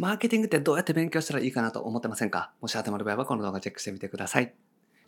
マーケティングってどうやって勉強したらいいかなと思ってませんか？もし頭の場合はこの動画チェックしてみてください。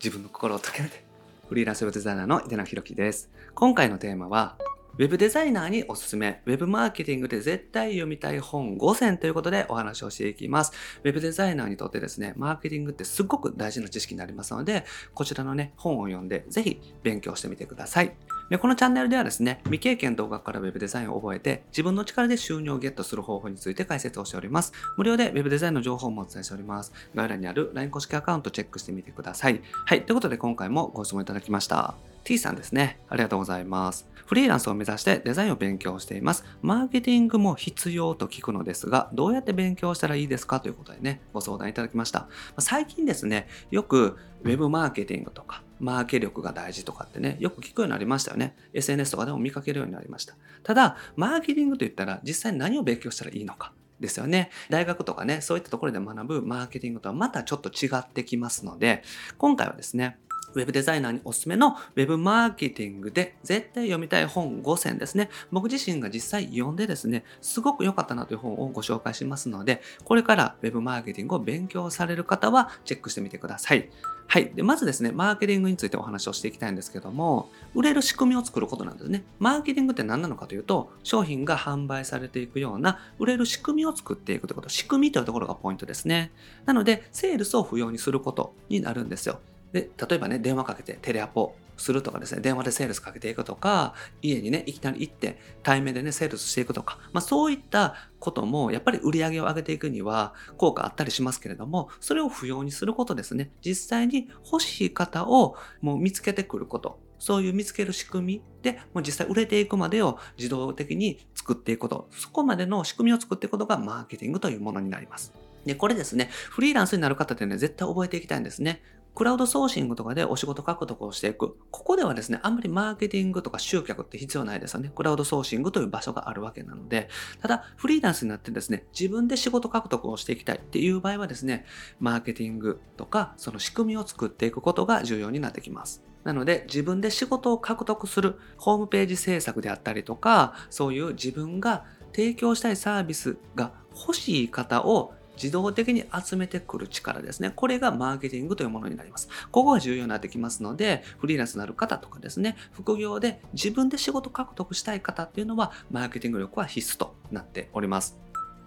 自分の心を解けて。フリーランスウェブデザイナーの井手中宏樹です。今回のテーマは、ウェブデザイナーにおすすめ、ウェブマーケティングで絶対読みたい本5選ということでお話をしていきます。ウェブデザイナーにとってですね、マーケティングってすっごく大事な知識になりますので、こちらのね、本を読んでぜひ勉強してみてください。でこのチャンネルではですね、未経験動画から Web デザインを覚えて、自分の力で収入をゲットする方法について解説をしております。無料で Web デザインの情報もお伝えしております。概要欄にある LINE 公式アカウントチェックしてみてください。はい、ということで今回もご質問いただきました。T さんですね。ありがとうございます。フリーランスを目指してデザインを勉強しています。マーケティングも必要と聞くのですが、どうやって勉強したらいいですか？ということでね、ご相談いただきました。最近ですね、よく Web マーケティングとか、マーケ力が大事とかってね、よく聞くようになりましたよね。SNS とかでも見かけるようになりました。ただ、マーケティングといったら実際に何を勉強したらいいのか。ですよね。大学とかね、そういったところで学ぶマーケティングとはまたちょっと違ってきますので、今回はですね、ウェブデザイナーにおすすめのウェブマーケティングで絶対読みたい本5選ですね。僕自身が実際読んでですね、すごく良かったなという本をご紹介しますので、これからウェブマーケティングを勉強される方はチェックしてみてください。はい。で、まずですね、マーケティングについてお話をしていきたいんですけども、売れる仕組みを作ることなんですね。マーケティングって何なのかというと、商品が販売されていくような売れる仕組みを作っていくということ。仕組みというところがポイントですね。なので、セールスを不要にすることになるんですよ。で、例えばね、電話かけてテレアポするとかですね、電話でセールスかけていくとか、家にね、いきなり行って対面でね、セールスしていくとか、まあそういったことも、やっぱり売り上げを上げていくには効果あったりしますけれども、それを不要にすることですね。実際に欲しい方をもう見つけてくること。そういう見つける仕組みで、もう実際売れていくまでを自動的に作っていくこと。そこまでの仕組みを作っていくことがマーケティングというものになります。で、これですね、フリーランスになる方ってね、絶対覚えていきたいんですね。クラウドソーシングとかでお仕事獲得をしていく。ここではですね、あんまりマーケティングとか集客って必要ないですよね。クラウドソーシングという場所があるわけなので、ただ、フリーランスになってですね、自分で仕事獲得をしていきたいっていう場合はですね、マーケティングとか、その仕組みを作っていくことが重要になってきます。なので、自分で仕事を獲得するホームページ制作であったりとか、そういう自分が提供したいサービスが欲しい方を自動的に集めてくる力ですね。これがマーケティングというものになります。ここが重要になってきますので、フリーランスになる方とかですね、副業で自分で仕事獲得したい方っていうのは、マーケティング力は必須となっております。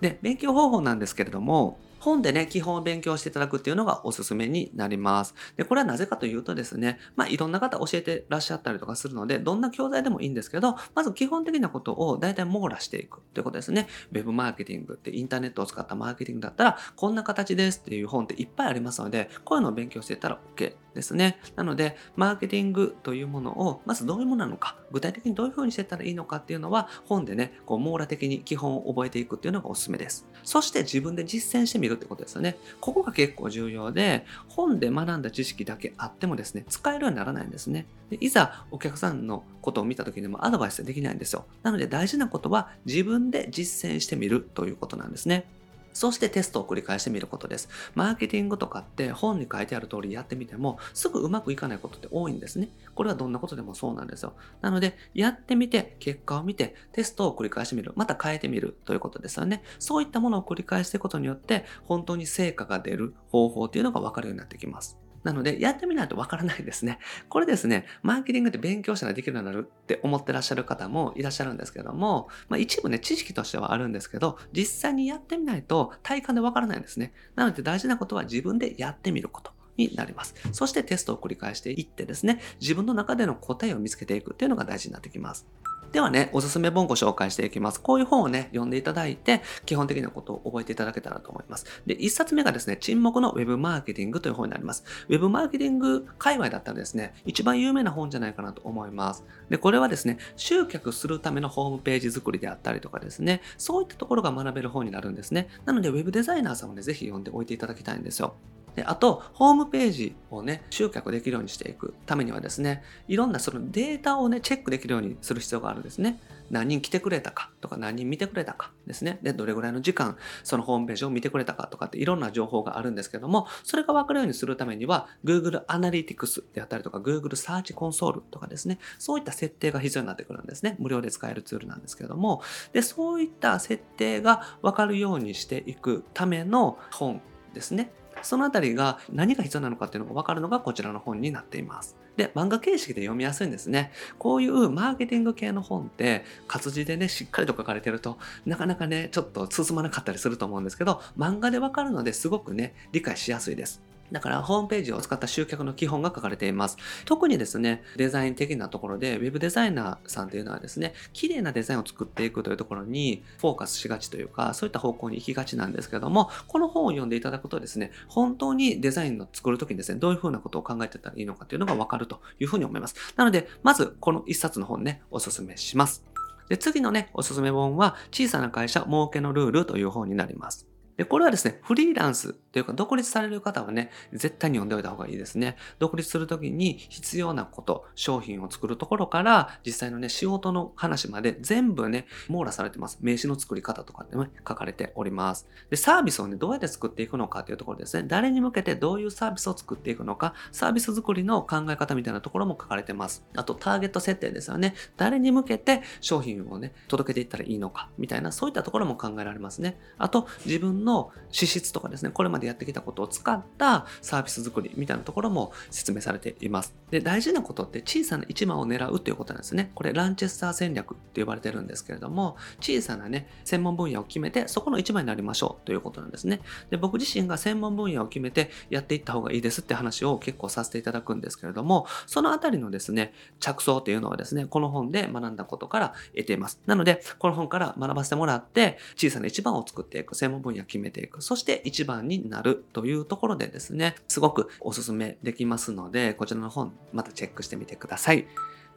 で、勉強方法なんですけれども、本でね、基本を勉強していただくっていうのがおすすめになります。で、これはなぜかというとですね、まあいろんな方教えてらっしゃったりとかするので、どんな教材でもいいんですけど、まず基本的なことを大体網羅していくということですね。web マーケティングってインターネットを使ったマーケティングだったら、こんな形ですっていう本っていっぱいありますので、こういうのを勉強していったら OK ですね。なので、マーケティングというものを、まずどういうものなのか、具体的にどういうふうにしていったらいいのかっていうのは、本でね、こう網羅的に基本を覚えていくっていうのがおすすめです。そして自分で実践してみるってことですよね。ここが結構重要で、本で学んだ知識だけあってもですね、使えるようにならないんですね。でいざお客さんのことを見た時にもアドバイスできないんですよ。なので大事なことは自分で実践してみるということなんですね。そしてテストを繰り返してみることです。マーケティングとかって本に書いてある通りやってみてもすぐうまくいかないことって多いんですね。これはどんなことでもそうなんですよ。なので、やってみて、結果を見て、テストを繰り返してみる。また変えてみるということですよね。そういったものを繰り返していくことによって、本当に成果が出る方法っていうのがわかるようになってきます。なので、やってみないとわからないですね。これですね、マーケティングって勉強したらできるようになるって思ってらっしゃる方もいらっしゃるんですけども、まあ一部ね、知識としてはあるんですけど、実際にやってみないと体感でわからないんですね。なので大事なことは自分でやってみること。になります。そしてテストを繰り返していってですね、自分の中での答えを見つけていくっていうのが大事になってきます。ではね、おすすめ本ご紹介していきます。こういう本をね、読んでいただいて、基本的なことを覚えていただけたらと思います。で、1冊目がですね、沈黙の Web マーケティングという本になります。Web マーケティング界隈だったらですね、一番有名な本じゃないかなと思います。で、これはですね、集客するためのホームページ作りであったりとかですね、そういったところが学べる本になるんですね。なので、Web デザイナーさんもね、ぜひ読んでおいていただきたいんですよ。であと、ホームページをね、集客できるようにしていくためにはですね、いろんなそのデータをね、チェックできるようにする必要があるんですね。何人来てくれたかとか何人見てくれたかですね。で、どれぐらいの時間そのホームページを見てくれたかとかっていろんな情報があるんですけども、それが分かるようにするためには Google Analytics であったりとか Google Search Console とかですね、そういった設定が必要になってくるんですね。無料で使えるツールなんですけども、で、そういった設定が分かるようにしていくための本ですね。そのあたりが何が必要なのかっていうのが分かるのがこちらの本になっています。で、漫画形式で読みやすいんですね。こういうマーケティング系の本って、活字でね、しっかりと書かれてると、なかなかね、ちょっと進まなかったりすると思うんですけど、漫画でわかるのですごくね、理解しやすいです。だからホームページを使った集客の基本が書かれています。特にですね、デザイン的なところで、ウェブデザイナーさんというのはですね、綺麗なデザインを作っていくというところにフォーカスしがちというか、そういった方向に行きがちなんですけども、この本を読んでいただくとですね、本当にデザインを作るときにですね、どういうふうなことを考えてたらいいのかというのがわかるというふうに思います。なので、まずこの一冊の本ね、おすすめします。で、次のね、おすすめ本は、小さな会社儲けのルールという本になります。で、これはですね、フリーランスというか独立される方はね、絶対に読んでおいた方がいいですね。独立するときに必要なこと、商品を作るところから、実際のね、仕事の話まで全部ね、網羅されてます。名刺の作り方とかってね、書かれております。で、サービスをね、どうやって作っていくのかというところですね。誰に向けてどういうサービスを作っていくのか、サービス作りの考え方みたいなところも書かれてます。あと、ターゲット設定ですよね。誰に向けて商品をね、届けていったらいいのか、みたいな、そういったところも考えられますね。あと、自分の資質とかですね、これまでやってきたことを使ったサービス作りみたいなところも説明されています。で、大事なことって小さな一番を狙うということなんですね。これランチェスター戦略って呼ばれてるんですけれども、小さなね、専門分野を決めて、そこの一番になりましょうということなんですね。で、僕自身が専門分野を決めてやっていった方がいいですって話を結構させていただくんですけれども、そのあたりのですね、着想っていうのはですね、この本で学んだことから得ています。なので、この本から学ばせてもらって、小さな一番を作っていく、専門分野を決めていく、そして一番になるというところでですね、すごくおすすめできますので、こちらの本、またチェックしてみてください。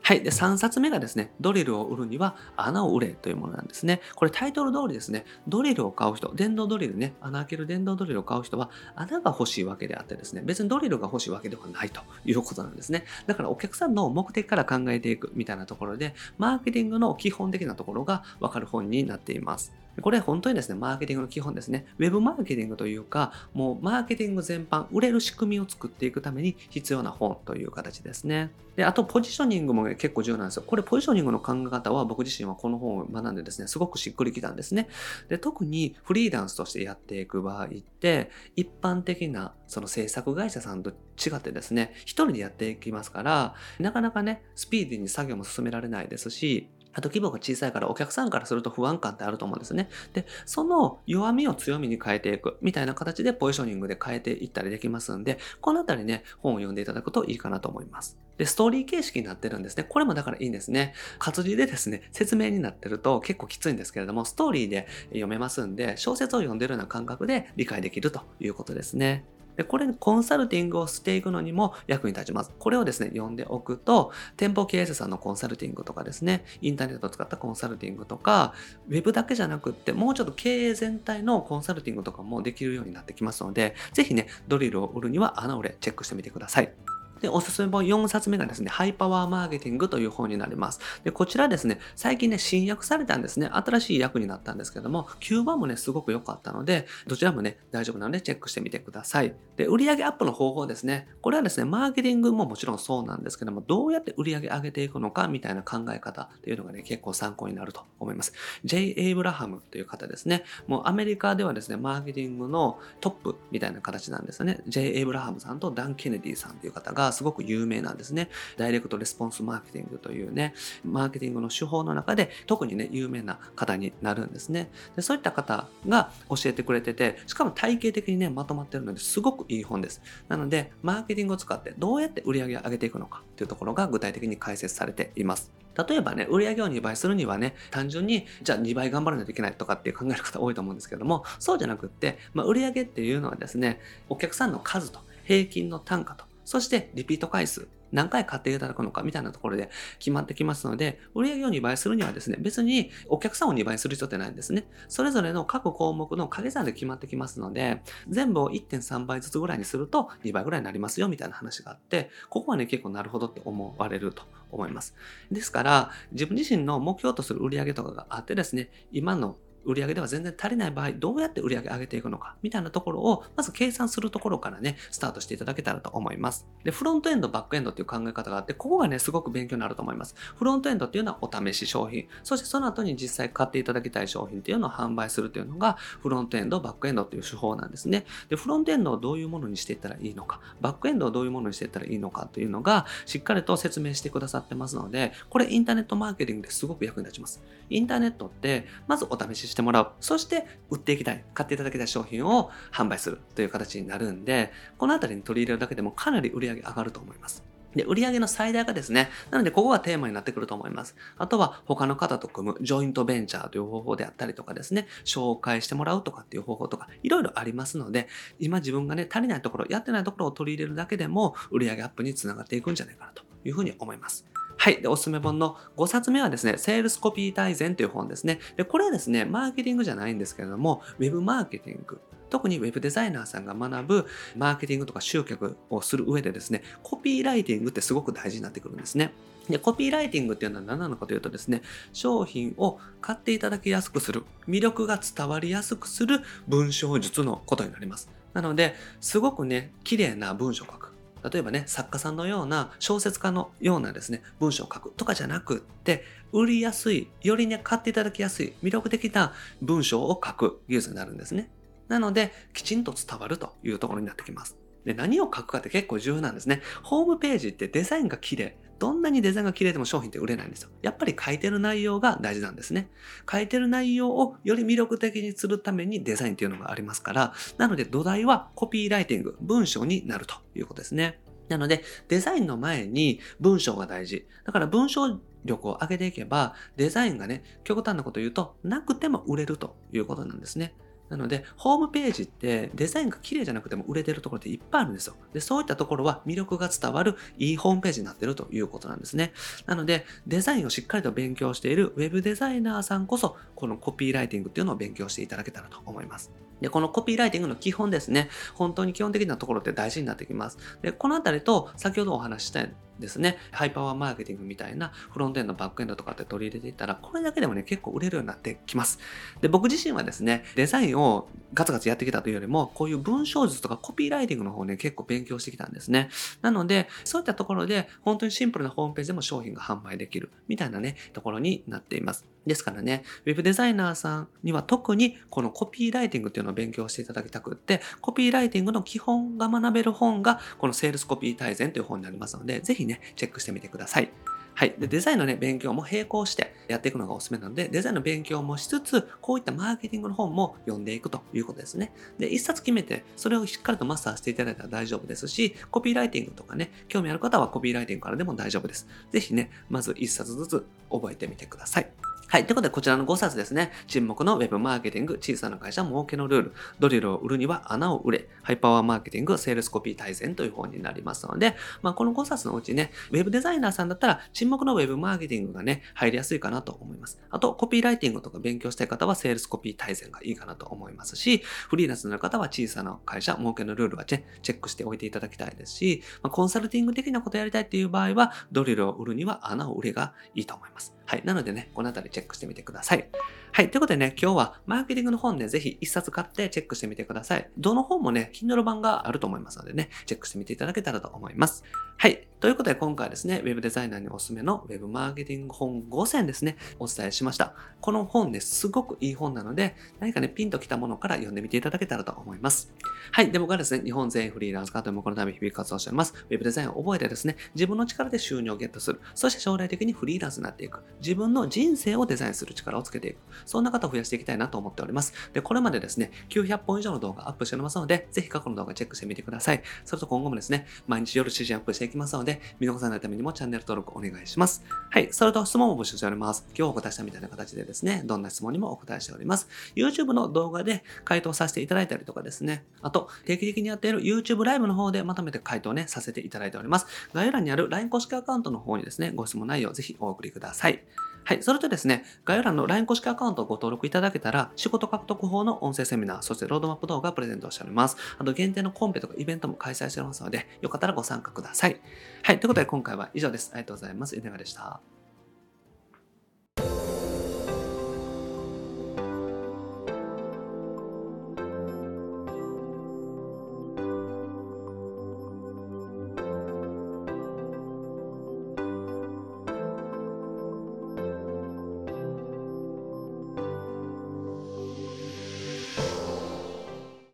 はい。で、3冊目がですね、ドリルを売るには穴を売れというものなんですね。これタイトル通りですね、ドリルを買う人、電動ドリルね、穴開ける電動ドリルを買う人は穴が欲しいわけであってですね、別にドリルが欲しいわけではないということなんですね。だからお客さんの目的から考えていくみたいなところで、マーケティングの基本的なところがわかる本になっています。これ本当にですね、マーケティングの基本ですね。ウェブマーケティングというか、もうマーケティング全般、売れる仕組みを作っていくために必要な本という形ですね。で、あとポジショニングも結構重要なんですよ。これポジショニングの考え方は僕自身はこの本を学んでですね、すごくしっくりきたんですね。で、特にフリーランスとしてやっていく場合って、一般的なその制作会社さんと違ってですね、一人でやっていきますから、なかなかね、スピーディーに作業も進められないですし、あと規模が小さいからお客さんからすると不安感ってあると思うんですね。で、その弱みを強みに変えていくみたいな形でポジショニングで変えていったりできますんで、このあたりね、本を読んでいただくといいかなと思います。で、ストーリー形式になってるんですね。これもだからいいんですね。活字でですね、説明になってると結構きついんですけれども、ストーリーで読めますんで、小説を読んでるような感覚で理解できるということですね。で、これ、コンサルティングをしていくのにも役に立ちます。これをですね、読んでおくと、店舗経営者さんのコンサルティングとかですね、インターネットを使ったコンサルティングとか、ウェブだけじゃなくって、もうちょっと経営全体のコンサルティングとかもできるようになってきますので、ぜひね、ドリルを売るには穴折れチェックしてみてください。で、おすすめ本4冊目がですね、ハイパワーマーケティングという本になります。で、こちらですね、最近ね、新訳されたんですね。新しい訳になったんですけども、9番もね、すごく良かったので、どちらもね、大丈夫なのでチェックしてみてください。で、売上アップの方法ですね。これはですね、マーケティングももちろんそうなんですけども、どうやって売上上げていくのかみたいな考え方っていうのがね、結構参考になると思います。J. エイブラハムという方ですね。もうアメリカではですね、マーケティングのトップみたいな形なんですよね。J. エイブラハムさんとダン・ケネディさんという方がすごく有名なんですね。ダイレクトレスポンスマーケティングというね、マーケティングの手法の中で特にね、有名な方になるんですね。でそういった方が教えてくれてて、しかも体系的にね、まとまってるのですごくいい本です。なので、マーケティングを使ってどうやって売り上げを上げていくのかっていうところが具体的に解説されています。例えばね、売り上げを2倍するにはね、単純に、じゃあ2倍頑張らないといけないとかって考える方多いと思うんですけども、そうじゃなくって、まあ、売り上げっていうのはですね、お客さんの数と平均の単価とそしてリピート回数、何回買っていただくのかみたいなところで決まってきますので、売上を2倍するにはですね、別にお客さんを2倍する必要ってないんですね。それぞれの各項目の掛け算で決まってきますので、全部を1.3倍ずつぐらいにすると2倍ぐらいになりますよみたいな話があって、ここはね、結構なるほどって思われると思います。ですから、自分自身の目標とする売上とかがあってですね、今の売上では全然足りない場合、どうやって売上上げていくのか、みたいなところを、まず計算するところからね、スタートしていただけたらと思います。で、フロントエンド、バックエンドっていう考え方があって、ここがね、すごく勉強になると思います。フロントエンドっていうのはお試し商品、そしてその後に実際買っていただきたい商品っていうのを販売するというのが、フロントエンド、バックエンドっていう手法なんですね。で、フロントエンドをどういうものにしていったらいいのか、バックエンドをどういうものにしていったらいいのかというのが、しっかりと説明してくださってますので、これインターネットマーケティングですごく役に立ちます。インターネットって、まずお試ししてもらう。そして売っていきたい、買っていただきたい商品を販売するという形になるんで、このあたりに取り入れるだけでもかなり売り上げ上がると思います。で、売上の最大化ですね。なので、ここがテーマになってくると思います。あとは、他の方と組む、ジョイントベンチャーという方法であったりとかですね、紹介してもらうとかっていう方法とか、いろいろありますので、今自分がね、足りないところ、やってないところを取り入れるだけでも、売上アップにつながっていくんじゃないかなというふうに思います。はい。で、おすすめ本の5冊目はですね、セールスコピー大全という本ですね。で、これはですね、マーケティングじゃないんですけれども、ウェブマーケティング。特にウェブデザイナーさんが学ぶマーケティングとか集客をする上でですね、コピーライティングってすごく大事になってくるんですね。で、コピーライティングっていうのは何なのかというとですね、商品を買っていただきやすくする、魅力が伝わりやすくする文章術のことになります。なので、すごくね、綺麗な文章を書く。例えばね、作家さんのような小説家のようなですね、文章を書くとかじゃなくって、売りやすい、よりね、買っていただきやすい、魅力的な文章を書く技術になるんですね。なので、きちんと伝わるというところになってきます。で、何を書くかって結構重要なんですね。ホームページってデザインが綺麗。どんなにデザインが綺麗でも商品って売れないんですよ。やっぱり書いてる内容が大事なんですね。書いてる内容をより魅力的にするためにデザインっていうのがありますから、なので土台はコピーライティング、文章になるということですね。なので、デザインの前に文章が大事。だから文章力を上げていけば、デザインがね、極端なこと言うと、なくても売れるということなんですね。なので、ホームページってデザインが綺麗じゃなくても売れてるところっていっぱいあるんですよ。で、そういったところは魅力が伝わるいいホームページになってるということなんですね。なので、デザインをしっかりと勉強しているウェブデザイナーさんこそ、このコピーライティングっていうのを勉強していただけたらと思います。で、このコピーライティングの基本ですね。本当に基本的なところって大事になってきます。で、このあたりと先ほどお話したですね、ハイパワーマーケティングみたいなフロントエンド、バックエンドとかって取り入れていったら、これだけでもね、結構売れるようになってきます。で、僕自身はですね、デザインをガツガツやってきたというよりも、こういう文章術とかコピーライティングの方ね、結構勉強してきたんですね。なので、そういったところで、本当にシンプルなホームページでも商品が販売できる、みたいなね、ところになっています。ですからね、ウェブデザイナーさんには特にこのコピーライティングっていうのを勉強していただきたくって、コピーライティングの基本が学べる本が、このセールスコピー大全という本になりますので、ぜひね、チェックしてみてください。はい。で、デザインのね、勉強も並行してやっていくのがおすすめなので、デザインの勉強もしつつ、こういったマーケティングの本も読んでいくということですね。で、一冊決めて、それをしっかりとマスターしていただいたら大丈夫ですし、コピーライティングとかね、興味ある方はコピーライティングからでも大丈夫です。ぜひね、まず一冊ずつ覚えてみてください。はい。ということで、こちらの5冊ですね。沈黙のウェブマーケティング、小さな会社儲けのルール、ドリルを売るには穴を売れ、ハイパワーマーケティング、セールスコピー大全という本になりますので、まあ、この5冊のうちね、ウェブデザイナーさんだったら、沈黙のウェブマーケティングがね、入りやすいかなと思います。あと、コピーライティングとか勉強したい方は、セールスコピー大全がいいかなと思いますし、フリーランスの方は小さな会社、儲けのルールはチェックしておいていただきたいですし、まあ、コンサルティング的なことやりたいっていう場合は、ドリルを売るには穴を売れがいいと思います。はい。なのでね、このあたりチェックしてみてください。はい。ということでね、今日はマーケティングの本ね、ぜひ一冊買ってチェックしてみてください。どの本もね、Kindle 版があると思いますのでね、チェックしてみていただけたらと思います。はい。ということで今回はですね、Web デザイナーにおすすめの Web マーケティング本5選ですね、お伝えしました。この本ね、すごくいい本なので、何かね、ピンときたものから読んでみていただけたらと思います。はい。で、僕はですね、日本全員フリーランス化というこのため日々活動しております。Web デザインを覚えてですね、自分の力で収入をゲットする。そして将来的にフリーランスになっていく。自分の人生をデザインする力をつけていく。そんな方を増やしていきたいなと思っております。で、これまでですね、900本以上の動画アップしておりますので、ぜひ過去の動画チェックしてみてください。それと今後もですね、毎日夜7時アップしていきますので、見逃さないためにもチャンネル登録お願いします。はい、それと質問も募集しております。今日お答えしたみたいな形でですね、どんな質問にもお答えしております。YouTube の動画で回答させていただいたりとかですね、あと、定期的にやっている YouTube ライブの方でまとめて回答ね、させていただいております。概要欄にある LINE 公式アカウントの方にですね、ご質問内容ぜひお送りください。はい。それとですね、概要欄の LINE 公式アカウントをご登録いただけたら、仕事獲得法の音声セミナー、そしてロードマップ動画をプレゼントしております。あと、限定のコンペとかイベントも開催しておりますので、よかったらご参加ください。はい。ということで、今回は以上です。ありがとうございます。稲川でした。